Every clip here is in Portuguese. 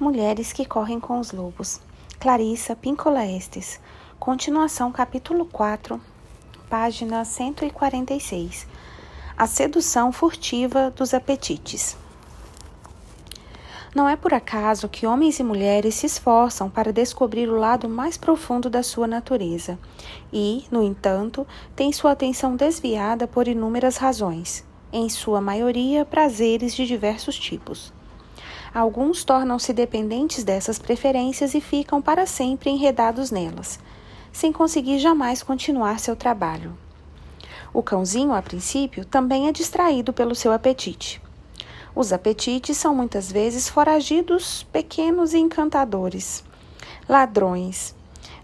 Mulheres que correm com os lobos. Clarissa Pincola Estes. Continuação, capítulo 4, página 146. A sedução furtiva dos apetites. Não é por acaso que homens e mulheres se esforçam para descobrir o lado mais profundo da sua natureza e, no entanto, têm sua atenção desviada por inúmeras razões, em sua maioria prazeres de diversos tipos. Alguns tornam-se dependentes dessas preferências e ficam para sempre enredados nelas, sem conseguir jamais continuar seu trabalho. O cãozinho, a princípio, também é distraído pelo seu apetite. Os apetites são muitas vezes foragidos, pequenos e encantadores, ladrões,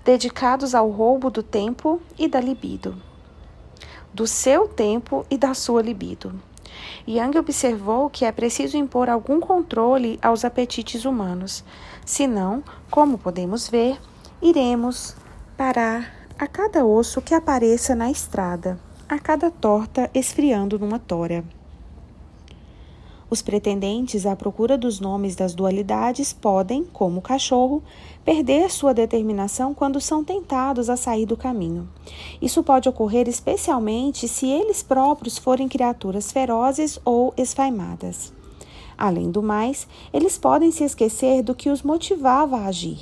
dedicados ao roubo do tempo e da libido, do seu tempo e da sua libido. Yang observou que é preciso impor algum controle aos apetites humanos, senão, como podemos ver, iremos parar a cada osso que apareça na estrada, a cada torta esfriando numa tora. Os pretendentes à procura dos nomes das dualidades podem, como o cachorro, perder sua determinação quando são tentados a sair do caminho. Isso pode ocorrer especialmente se eles próprios forem criaturas ferozes ou esfaimadas. Além do mais, eles podem se esquecer do que os motivava a agir.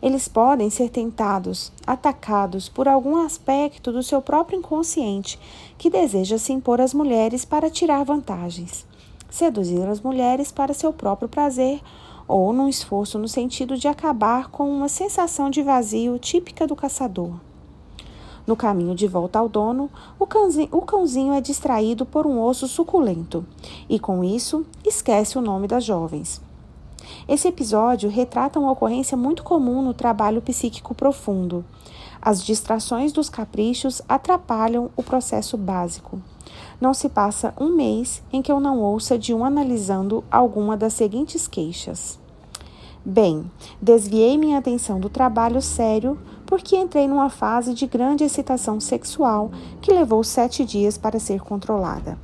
Eles podem ser tentados, atacados por algum aspecto do seu próprio inconsciente que deseja se impor às mulheres para tirar vantagens seduzir as mulheres para seu próprio prazer ou num esforço no sentido de acabar com uma sensação de vazio típica do caçador. No caminho de volta ao dono, o cãozinho, o cãozinho é distraído por um osso suculento e, com isso, esquece o nome das jovens. Esse episódio retrata uma ocorrência muito comum no trabalho psíquico profundo. As distrações dos caprichos atrapalham o processo básico. Não se passa um mês em que eu não ouça de um analisando alguma das seguintes queixas. Bem, desviei minha atenção do trabalho sério porque entrei numa fase de grande excitação sexual que levou sete dias para ser controlada.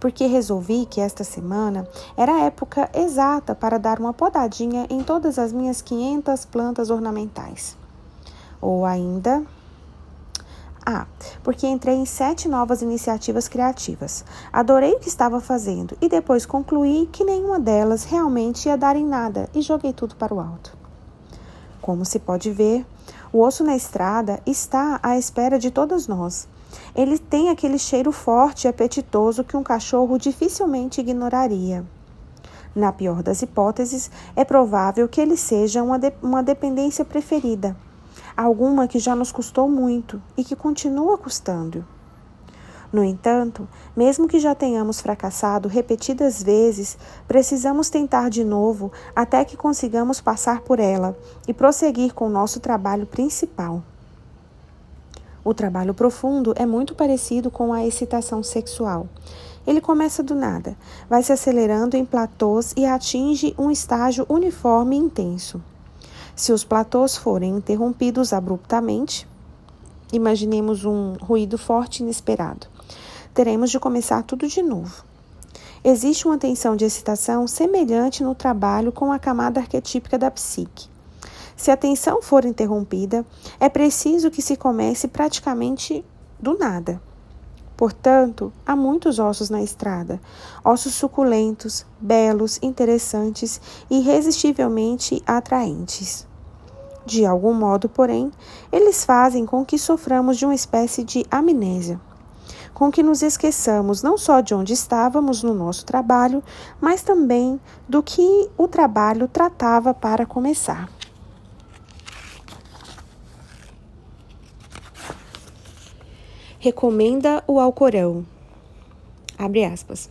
Porque resolvi que esta semana era a época exata para dar uma podadinha em todas as minhas 500 plantas ornamentais. Ou ainda, ah, porque entrei em sete novas iniciativas criativas. Adorei o que estava fazendo e depois concluí que nenhuma delas realmente ia dar em nada e joguei tudo para o alto. Como se pode ver, o osso na estrada está à espera de todas nós. Ele tem aquele cheiro forte e apetitoso que um cachorro dificilmente ignoraria. Na pior das hipóteses, é provável que ele seja uma, de uma dependência preferida alguma que já nos custou muito e que continua custando. No entanto, mesmo que já tenhamos fracassado repetidas vezes, precisamos tentar de novo até que consigamos passar por ela e prosseguir com o nosso trabalho principal. O trabalho profundo é muito parecido com a excitação sexual. Ele começa do nada, vai se acelerando em platôs e atinge um estágio uniforme e intenso. Se os platôs forem interrompidos abruptamente, imaginemos um ruído forte e inesperado, teremos de começar tudo de novo. Existe uma tensão de excitação semelhante no trabalho com a camada arquetípica da psique. Se a tensão for interrompida, é preciso que se comece praticamente do nada. Portanto, há muitos ossos na estrada, ossos suculentos, belos, interessantes e irresistivelmente atraentes. De algum modo, porém, eles fazem com que soframos de uma espécie de amnésia, com que nos esqueçamos não só de onde estávamos no nosso trabalho, mas também do que o trabalho tratava para começar. Recomenda o Alcorão. Abre aspas.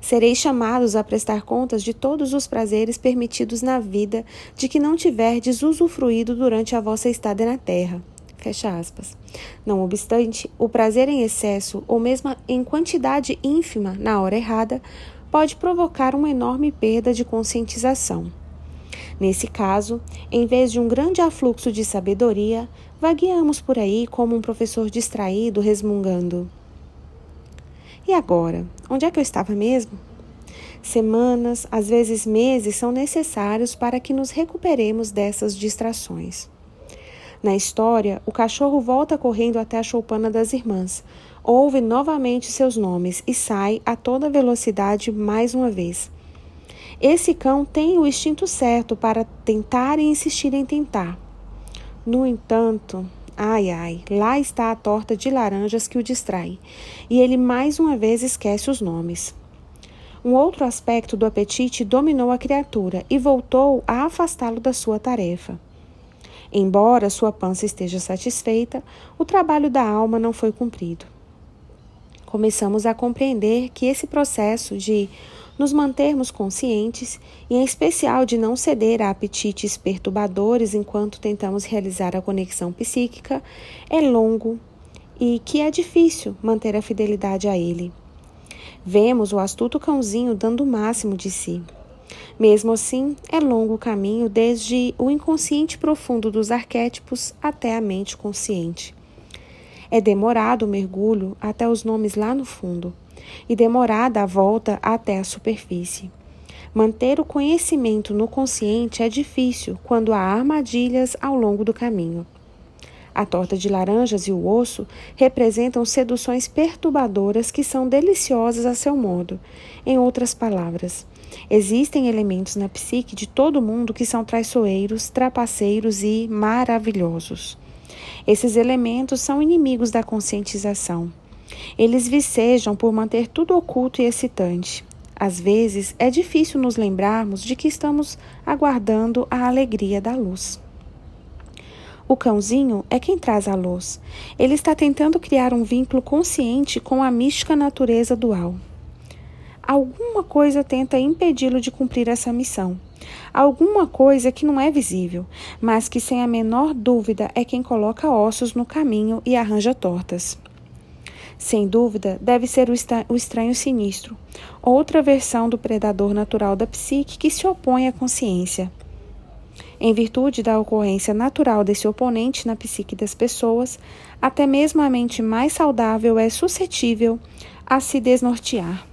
Sereis chamados a prestar contas de todos os prazeres permitidos na vida de que não tiverdes usufruído durante a vossa estada na terra. Fecha aspas. Não obstante, o prazer em excesso, ou mesmo em quantidade ínfima na hora errada, pode provocar uma enorme perda de conscientização. Nesse caso, em vez de um grande afluxo de sabedoria, vagueamos por aí como um professor distraído resmungando. E agora? Onde é que eu estava mesmo? Semanas, às vezes meses, são necessários para que nos recuperemos dessas distrações. Na história, o cachorro volta correndo até a choupana das irmãs, ouve novamente seus nomes e sai a toda velocidade mais uma vez. Esse cão tem o instinto certo para tentar e insistir em tentar. No entanto, ai ai, lá está a torta de laranjas que o distrai, e ele mais uma vez esquece os nomes. Um outro aspecto do apetite dominou a criatura e voltou a afastá-lo da sua tarefa. Embora sua pança esteja satisfeita, o trabalho da alma não foi cumprido. Começamos a compreender que esse processo de nos mantermos conscientes e, em especial, de não ceder a apetites perturbadores enquanto tentamos realizar a conexão psíquica, é longo e que é difícil manter a fidelidade a ele. Vemos o astuto cãozinho dando o máximo de si. Mesmo assim, é longo o caminho desde o inconsciente profundo dos arquétipos até a mente consciente. É demorado o mergulho até os nomes lá no fundo e demorada a volta até a superfície. Manter o conhecimento no consciente é difícil quando há armadilhas ao longo do caminho. A torta de laranjas e o osso representam seduções perturbadoras que são deliciosas a seu modo. Em outras palavras, existem elementos na psique de todo mundo que são traiçoeiros, trapaceiros e maravilhosos. Esses elementos são inimigos da conscientização. Eles vicejam por manter tudo oculto e excitante. Às vezes, é difícil nos lembrarmos de que estamos aguardando a alegria da luz. O cãozinho é quem traz a luz. Ele está tentando criar um vínculo consciente com a mística natureza dual. Alguma coisa tenta impedi-lo de cumprir essa missão. Alguma coisa que não é visível, mas que sem a menor dúvida é quem coloca ossos no caminho e arranja tortas. Sem dúvida, deve ser o estranho sinistro, outra versão do predador natural da psique que se opõe à consciência. Em virtude da ocorrência natural desse oponente na psique das pessoas, até mesmo a mente mais saudável é suscetível a se desnortear.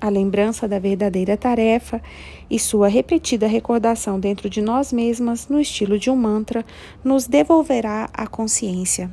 A lembrança da verdadeira tarefa e sua repetida recordação dentro de nós mesmas, no estilo de um mantra, nos devolverá a consciência.